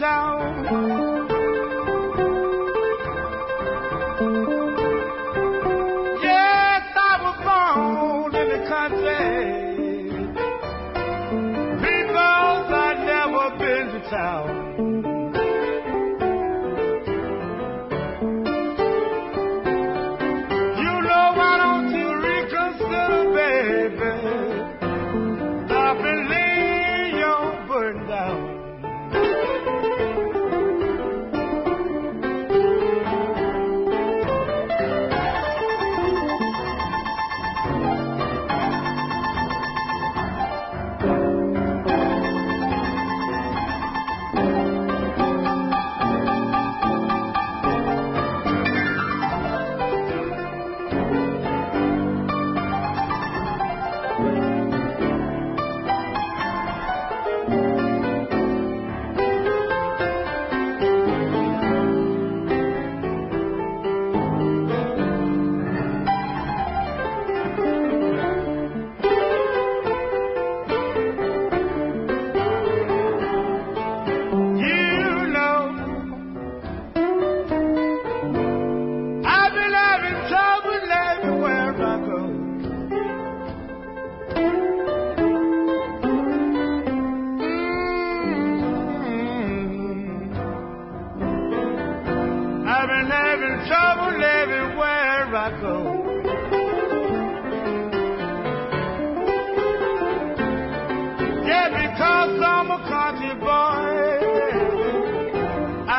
never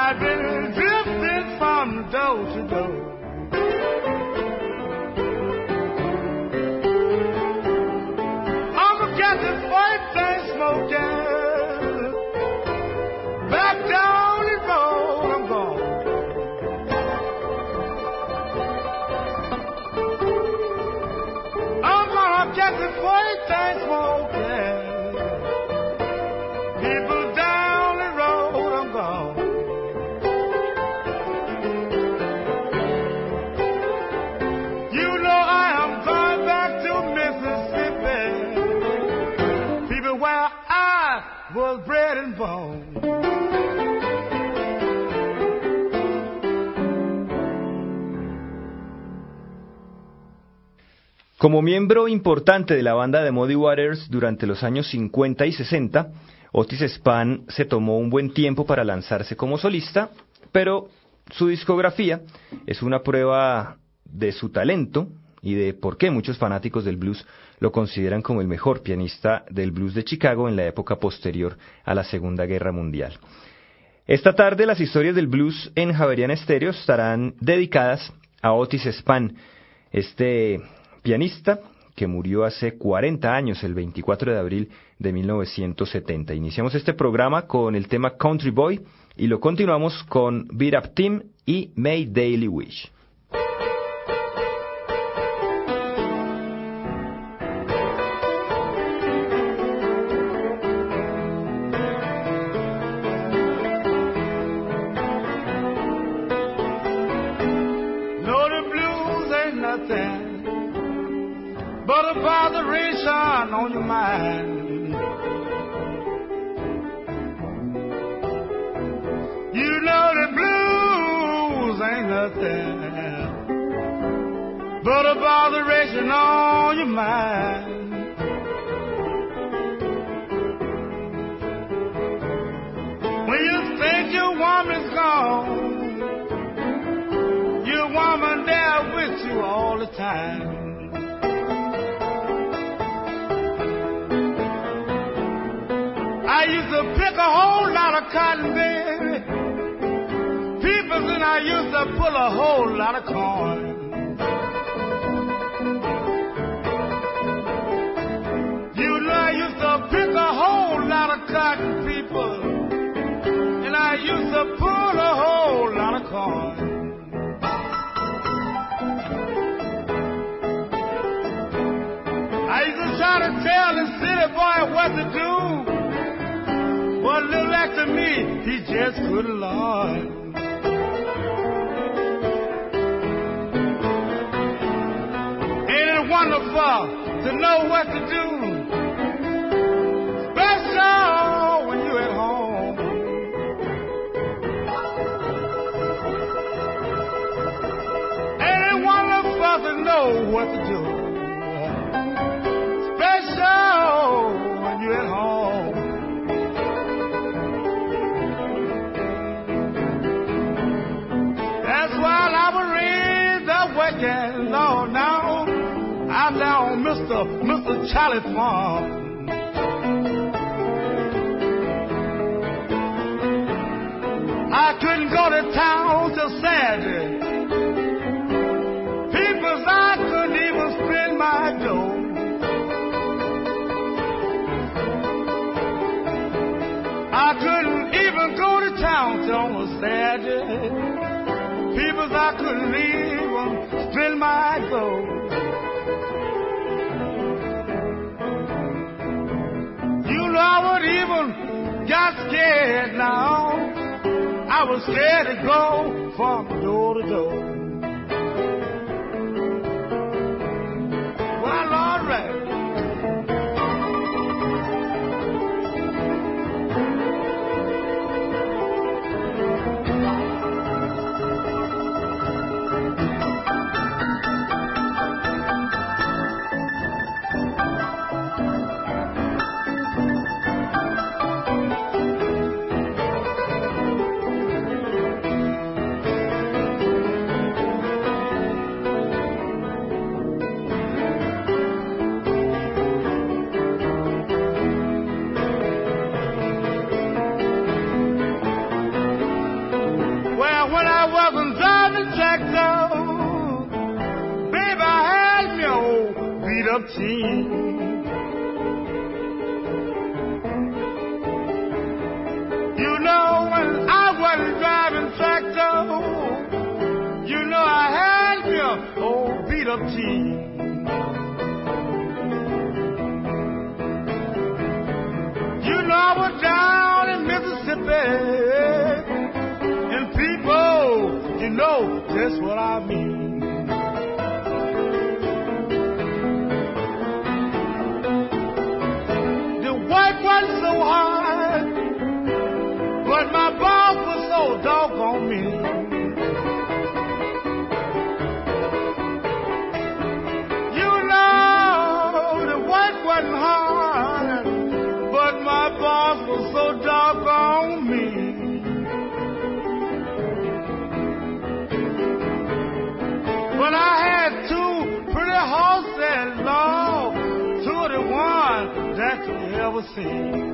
I've been Como miembro importante de la banda de Muddy Waters durante los años 50 y 60, Otis Spann se tomó un buen tiempo para lanzarse como solista, pero su discografía es una prueba de su talento y de por qué muchos fanáticos del blues lo consideran como el mejor pianista del blues de Chicago en la época posterior a la Segunda Guerra Mundial. Esta tarde las historias del blues en Javerian Estéreo estarán dedicadas a Otis Spann, este pianista que murió hace 40 años, el 24 de abril de 1970. Iniciamos este programa con el tema Country Boy y lo continuamos con Beat Up Team y May Daily Wish. No. On your mind. You know the blues ain't nothing but a botheration on your mind. When you think your woman's gone, your woman there with you all the time. I used to pick a whole lot of cotton, baby. People and I used to pull a whole lot of corn. You know I used to pick a whole lot of cotton, people. And I used to pull a whole lot of corn. I used to try to tell the city boy what to do. But little after me, he just couldn't learn. Ain't it wonderful to know what to do? Mr. Mr. Charlie Farm. I couldn't go to town till Saturday. People, I couldn't even spend my dough. I couldn't even go to town till on Saturday. People, I couldn't even spend my dough. You I would even got scared now. I was scared to go from door to door. Well, all right. Team. You know, when I wasn't driving tractor, you know I had me a old beat up team. You know I was down in Mississippi. You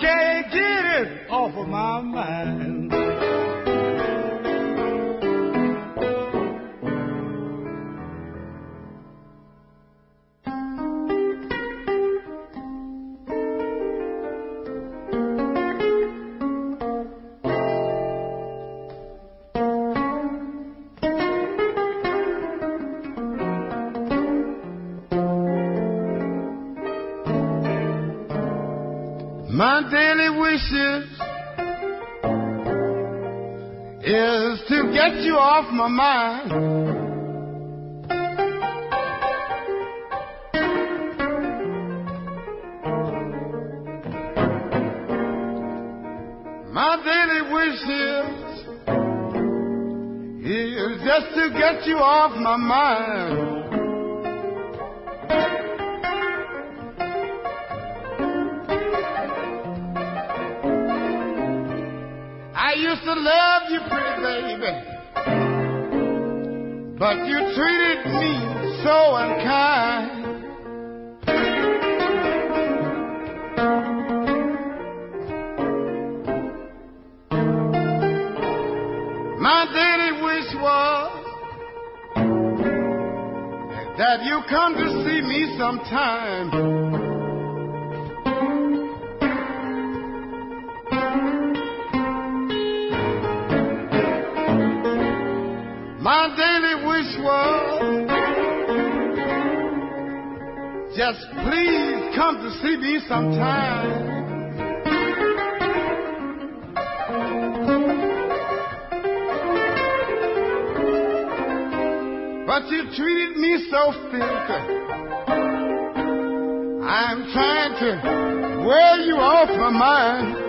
can't get it off of my mind. Is to get you off my mind. My daily wishes is just to get you off my mind. Love you, pretty baby. But you treated me so unkind. My daily wish was that you come to see me sometime. My daily wish was just please come to see me sometime. But you treated me so filthy. I'm trying to wear you off my mind.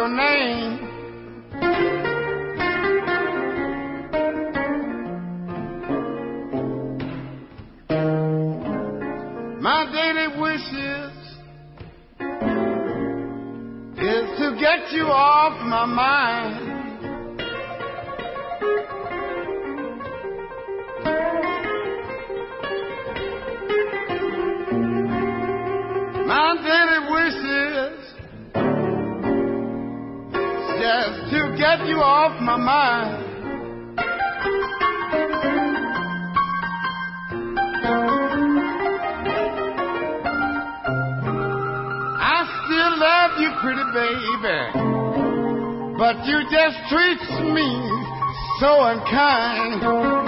Your name. My daily wish is, is to get you off my mind. You off my mind. I still love you, pretty baby, but you just treat me so unkind.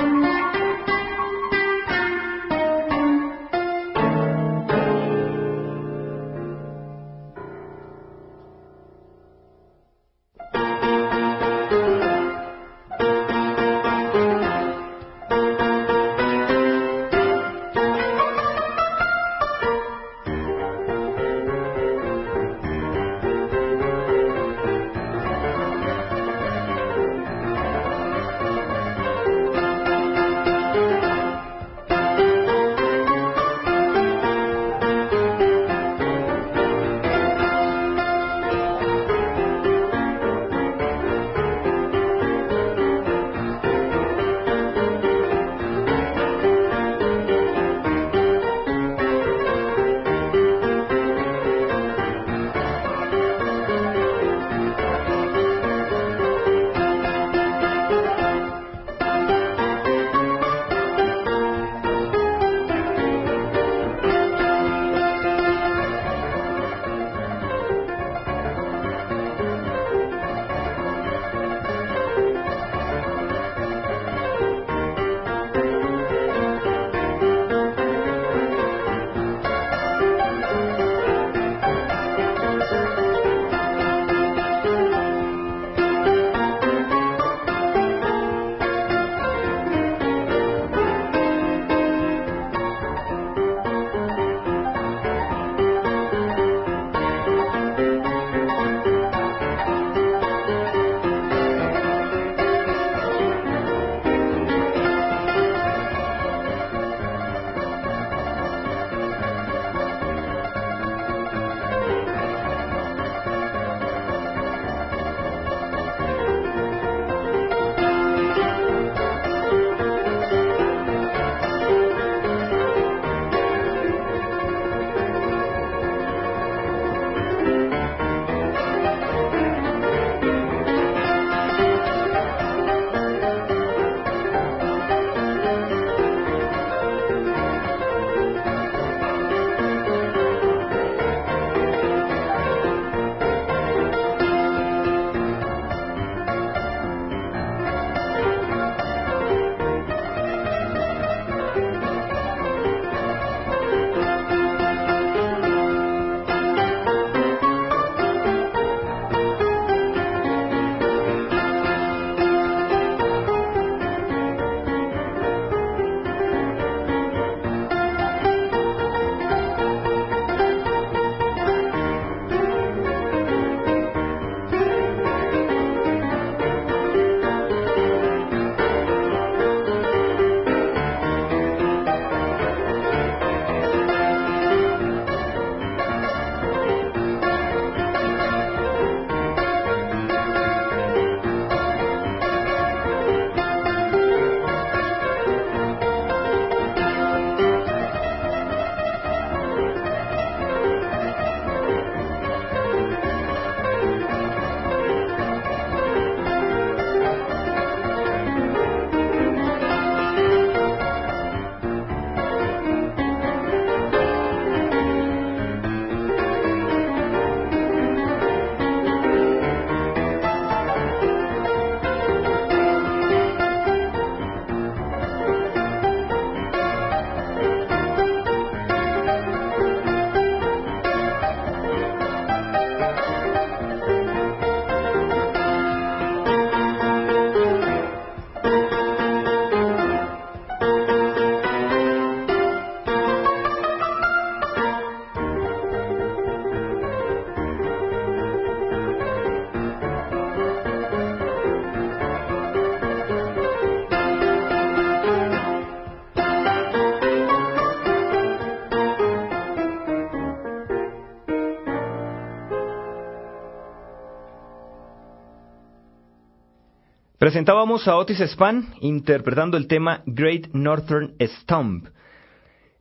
Presentábamos a Otis Spann interpretando el tema Great Northern Stomp.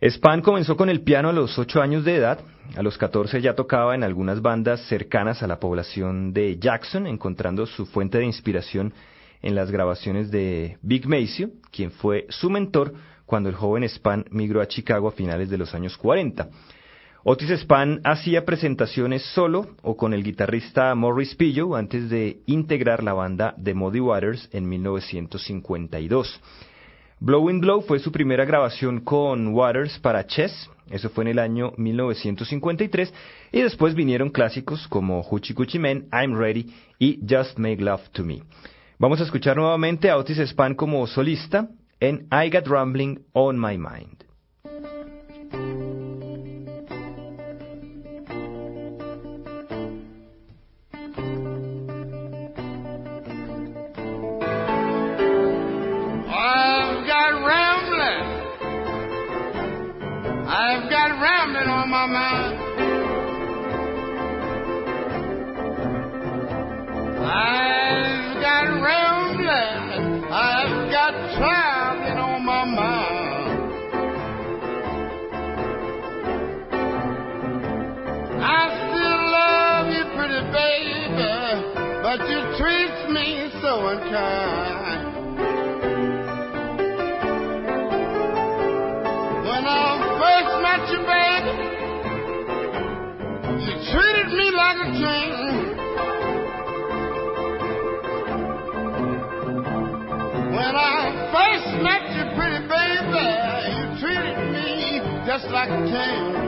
Spann comenzó con el piano a los 8 años de edad, a los 14 ya tocaba en algunas bandas cercanas a la población de Jackson, encontrando su fuente de inspiración en las grabaciones de Big Maceo, quien fue su mentor cuando el joven Spann migró a Chicago a finales de los años 40. Otis Spann hacía presentaciones solo o con el guitarrista Morris Pillow antes de integrar la banda de Muddy Waters en 1952. Blowing Blow fue su primera grabación con Waters para Chess, eso fue en el año 1953, y después vinieron clásicos como Hoochie Coochie Man, I'm Ready y Just Make Love to Me. Vamos a escuchar nuevamente a Otis Spann como solista en I Got Rambling on My Mind. My just like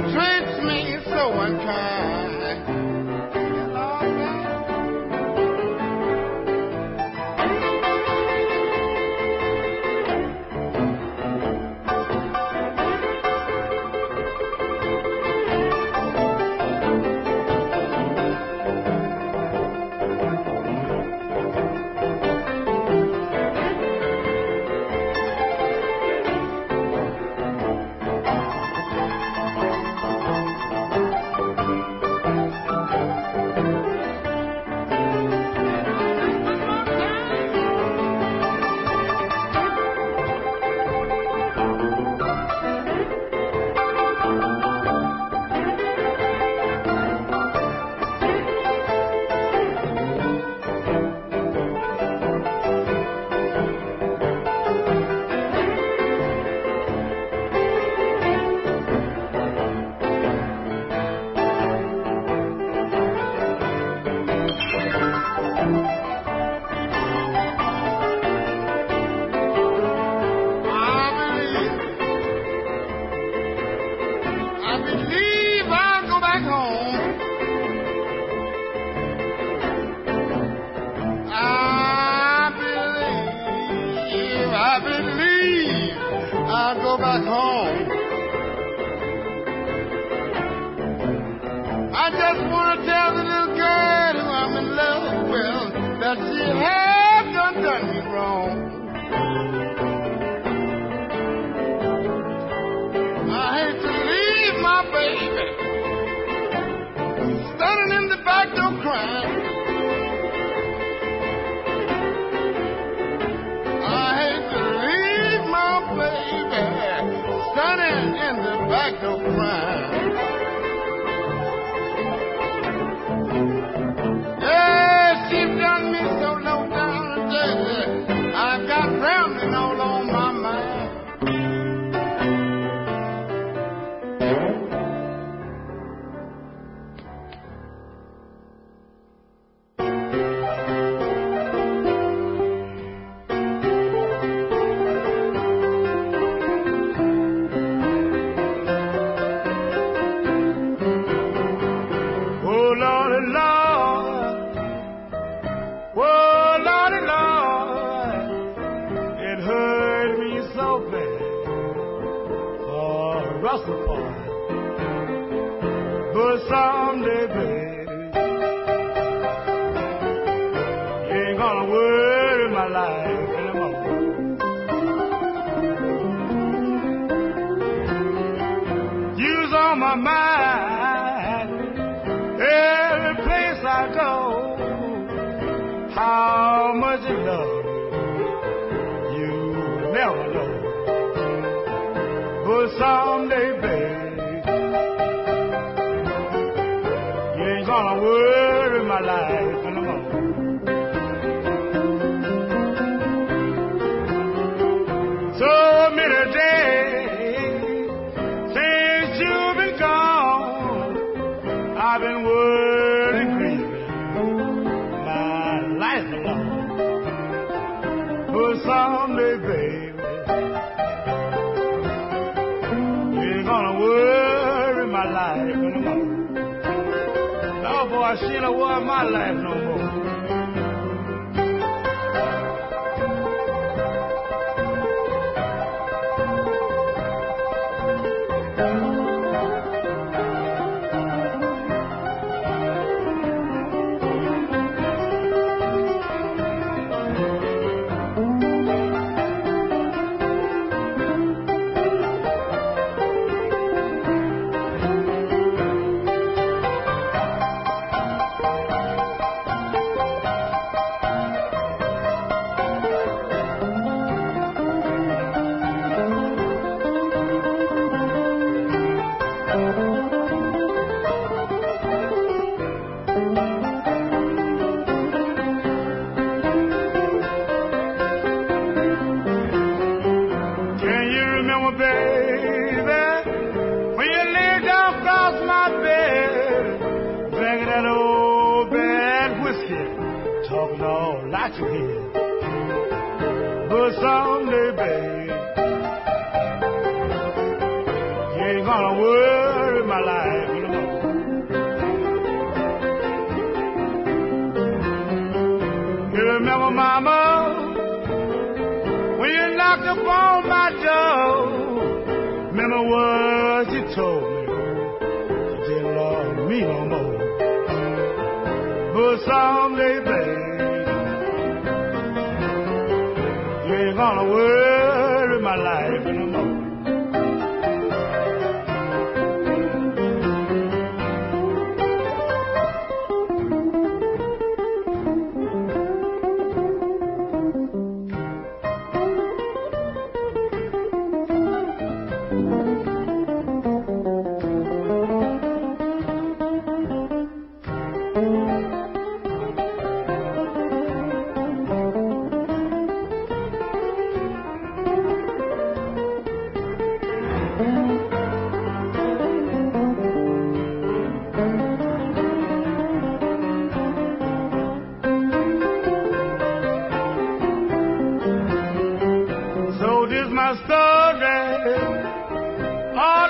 baby, pond. But someday, taasina waa maalahay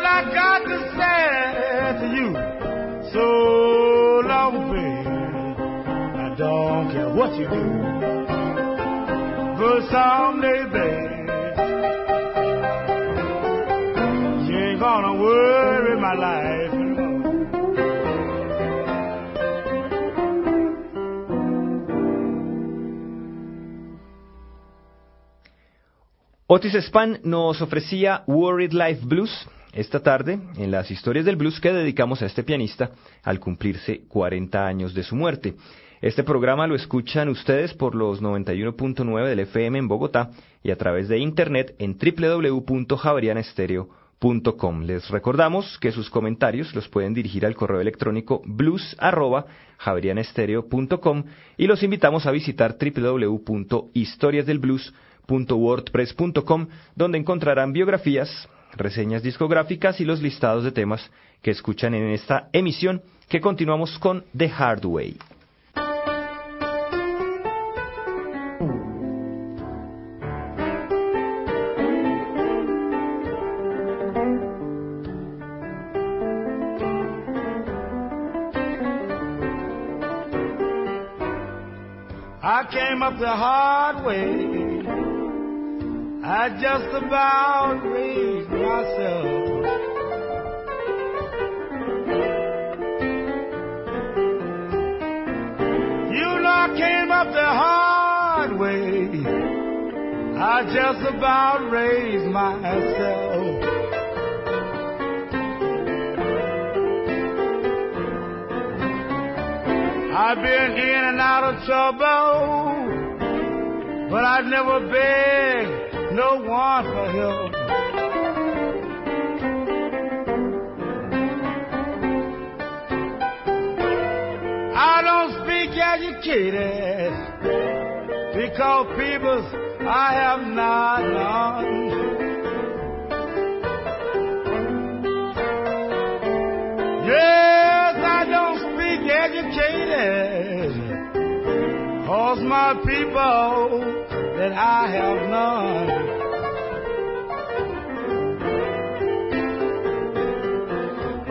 All I got to say to you. So long, baby. I don't care what you do. But someday, baby, you ain't gonna worry my life. Otis Spann nos ofrecía Worried Life Blues esta tarde en las historias del blues que dedicamos a este pianista al cumplirse 40 años de su muerte. Este programa lo escuchan ustedes por los 91.9 del FM en Bogotá y a través de internet en www.javerianestereo.com. Les recordamos que sus comentarios los pueden dirigir al correo electrónico blues@javerianestereo.com y los invitamos a visitar www.historiasdelblues.wordpress.com donde encontrarán biografías, reseñas discográficas y los listados de temas que escuchan en esta emisión que continuamos con The Hard Way. I came up the hard way. I just about raised myself. You know I came up the hard way. I just about raised myself. I've been in and out of trouble, but I've never begged no one for help. I don't speak educated because people I have not known. Yes, I don't speak educated cause my people that I have none.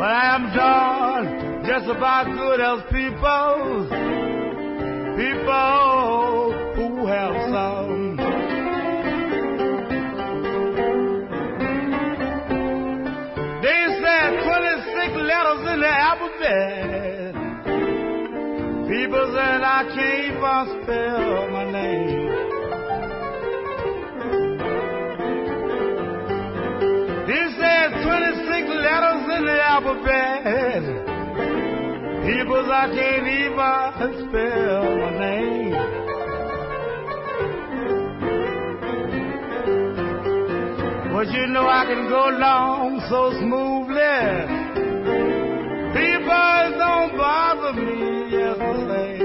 But I am done just about good as people, people who have some. They said 26 letters in the alphabet. People said I can't even spell my name. Alphabet. People I can't even spell my name. But you know I can go along so smoothly. People don't bother me yesterday.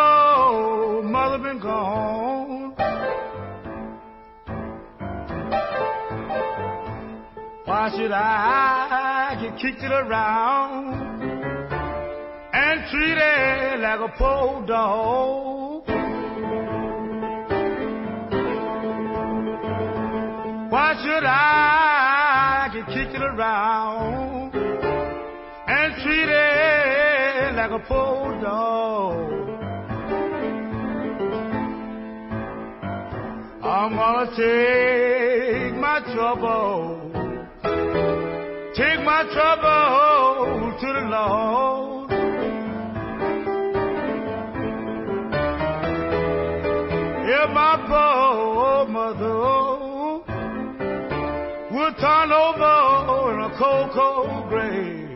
Poor mother been gone, why should I get kicked around and treated like a poor dog? Why should I get kicked around and treated like a poor dog? I'm gonna take my trouble, take my trouble to the Lord. If my poor mother would turn over in a cold, cold grave.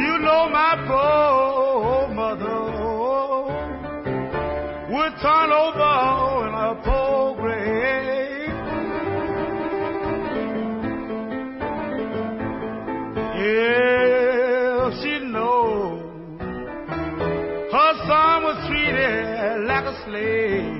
You know my poor turn over in a cold grave. Yeah, she knows her son was treated like a slave.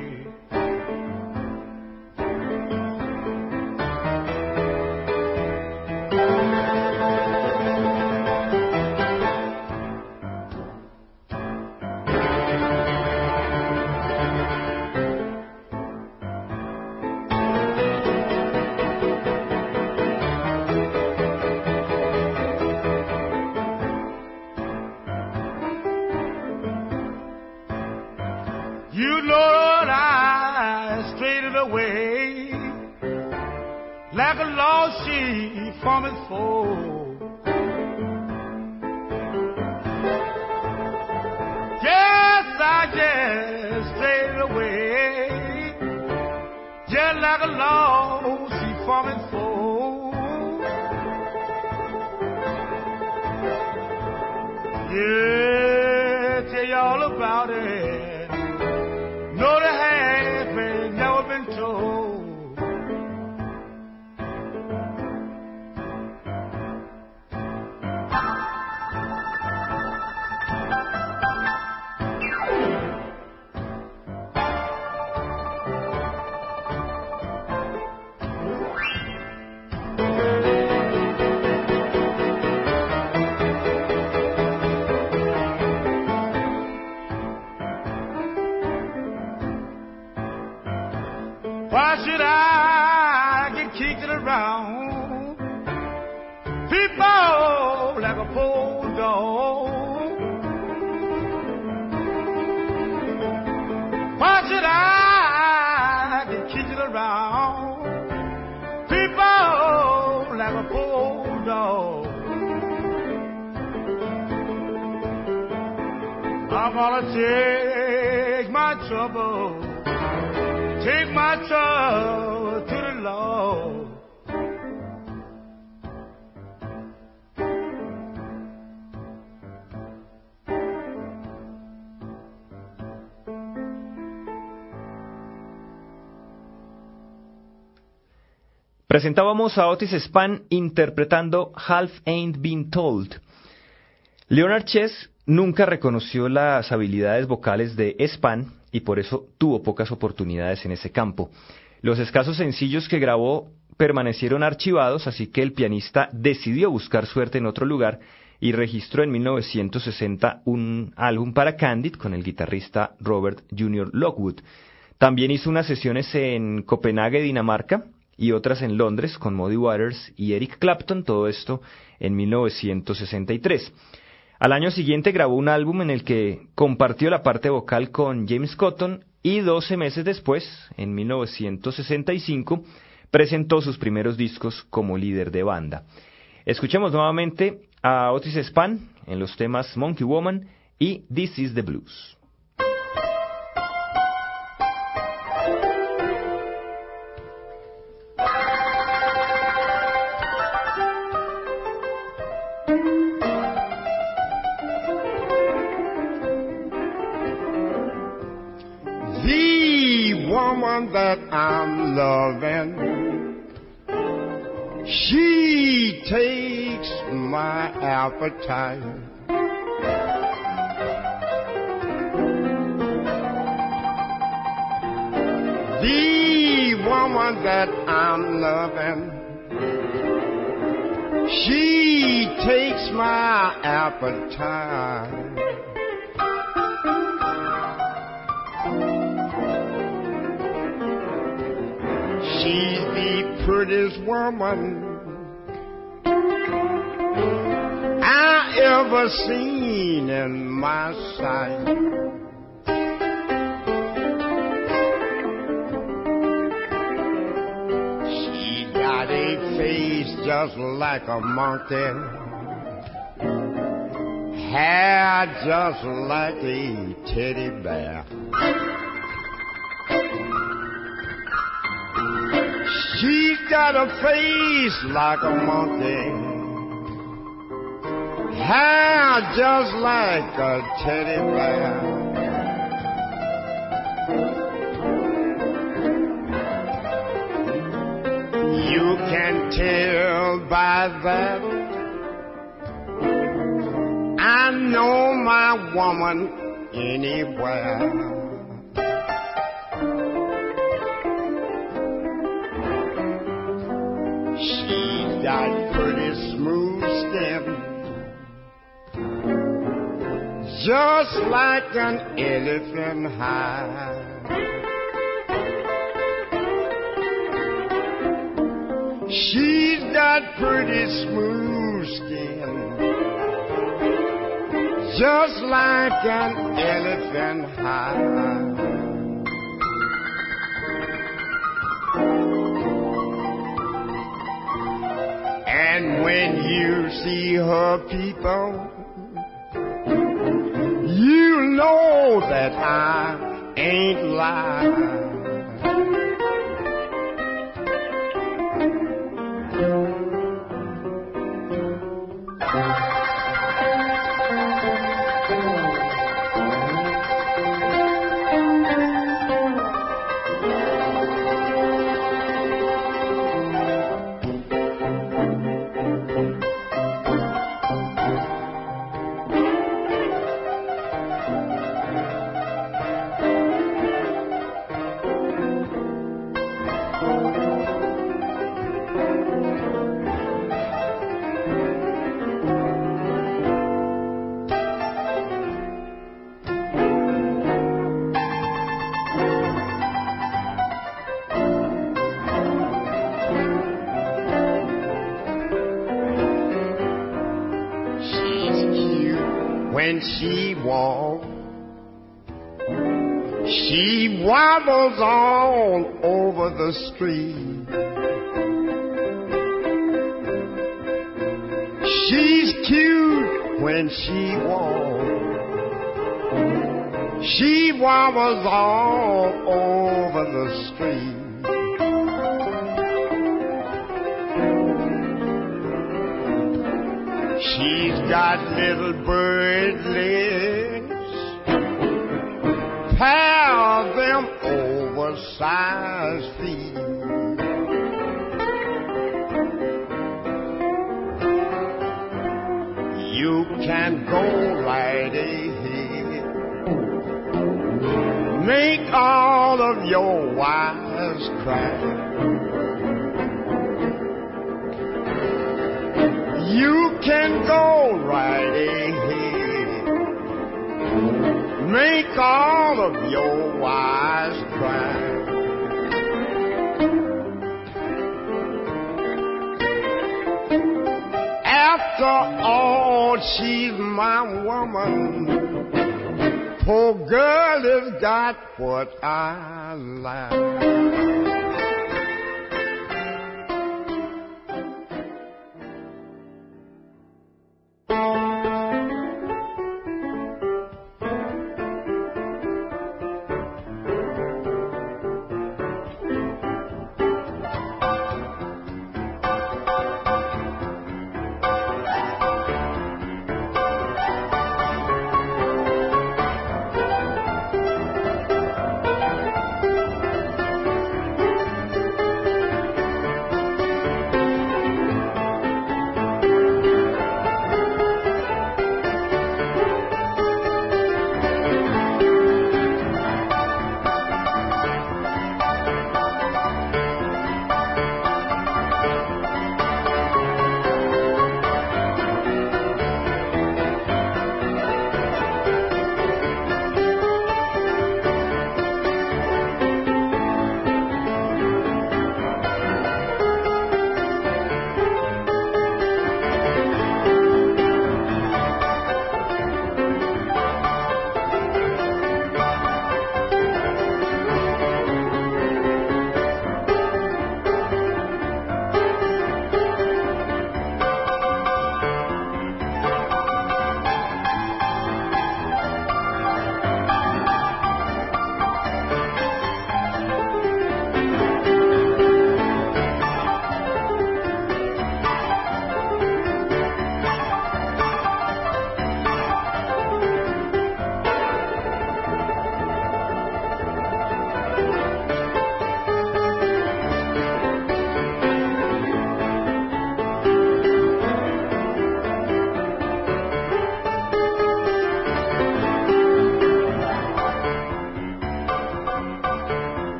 You know that I strayed away like a lost sheep from its fold. Yes, I just strayed away just like a lost sheep from its fold. Yeah, Presentábamos a Otis Spann interpretando Half Ain't Been Told. Leonard Chess nunca reconoció las habilidades vocales de Spann y por eso tuvo pocas oportunidades en ese campo. Los escasos sencillos que grabó permanecieron archivados, así que el pianista decidió buscar suerte en otro lugar y registró en 1960 un álbum para Candid con el guitarrista Robert Jr. Lockwood. También hizo unas sesiones en Copenhague, Dinamarca, y otras en Londres con Muddy Waters y Eric Clapton, todo esto en 1963. Al año siguiente grabó un álbum en el que compartió la parte vocal con James Cotton y 12 meses después, en 1965, presentó sus primeros discos como líder de banda. Escuchemos nuevamente a Otis Spann en los temas Monkey Woman y This is the Blues. Loving. She takes my appetite. The woman that I'm loving, she takes my appetite. She's the prettiest woman I ever seen in my sight. She got a face just like a monkey, hair just like a teddy bear. She's got a face like a monkey, hair just like a teddy bear. You can tell by that I know my woman anywhere. Got pretty smooth skin, just like an elephant high. She's got pretty smooth skin, just like an elephant high. When you see her people, you know that I ain't lying. Wobbles all over the street. She's cute when she walks. She wobbles all over the street. She's got little bird You can go right ahead. Make all of your wives cry. After all, she's my woman. Poor girl has got what I like.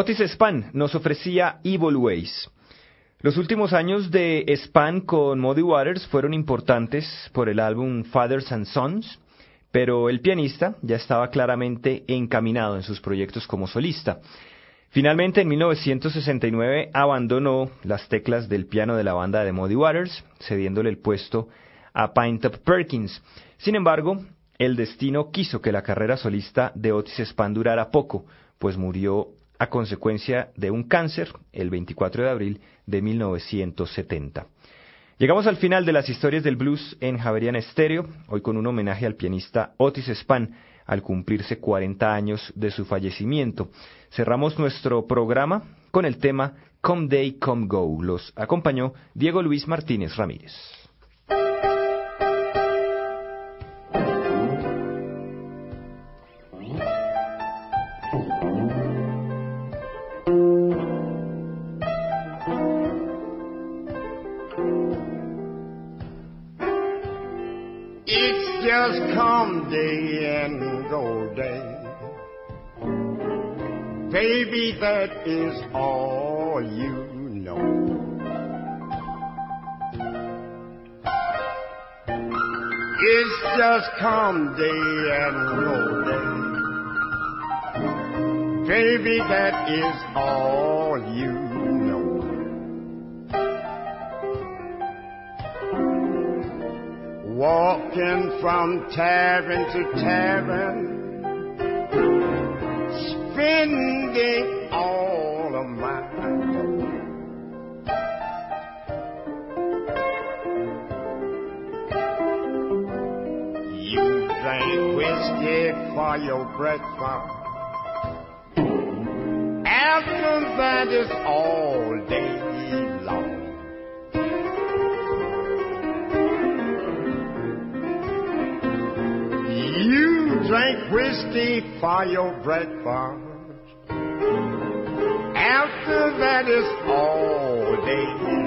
Otis Spann nos ofrecía Evil Ways. Los últimos años de Spann con Muddy Waters fueron importantes por el álbum Fathers and Sons, pero el pianista ya estaba claramente encaminado en sus proyectos como solista. Finalmente, en 1969 abandonó las teclas del piano de la banda de Muddy Waters, cediéndole el puesto a Pinetop Perkins. Sin embargo, el destino quiso que la carrera solista de Otis Spann durara poco, pues murió a consecuencia de un cáncer el 24 de abril de 1970. Llegamos al final de las historias del blues en Javerian Estéreo, hoy con un homenaje al pianista Otis Spann al cumplirse 40 años de su fallecimiento. Cerramos nuestro programa con el tema Come Day, Come Go. Los acompañó Diego Luis Martínez Ramírez. That is all you know. It's just come day and go day. Baby, that is all you know. Walking from tavern to tavern, spending for your breakfast. After that is all day long. You drink whiskey for your breakfast. After that is all day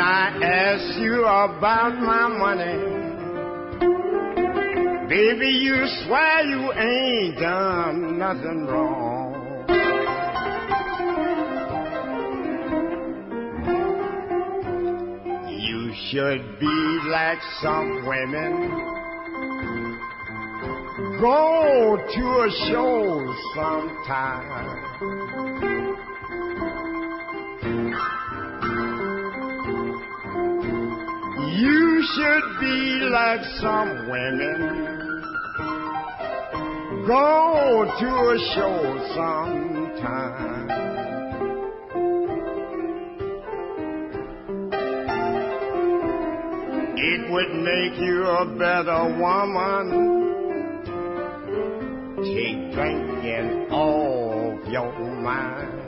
ask you about my money. Baby, you swear you ain't done nothing wrong. You should be like some women. Go to a show sometime. You should be like some women. Go to a show sometime. It would make you a better woman. Take drinking off your mind.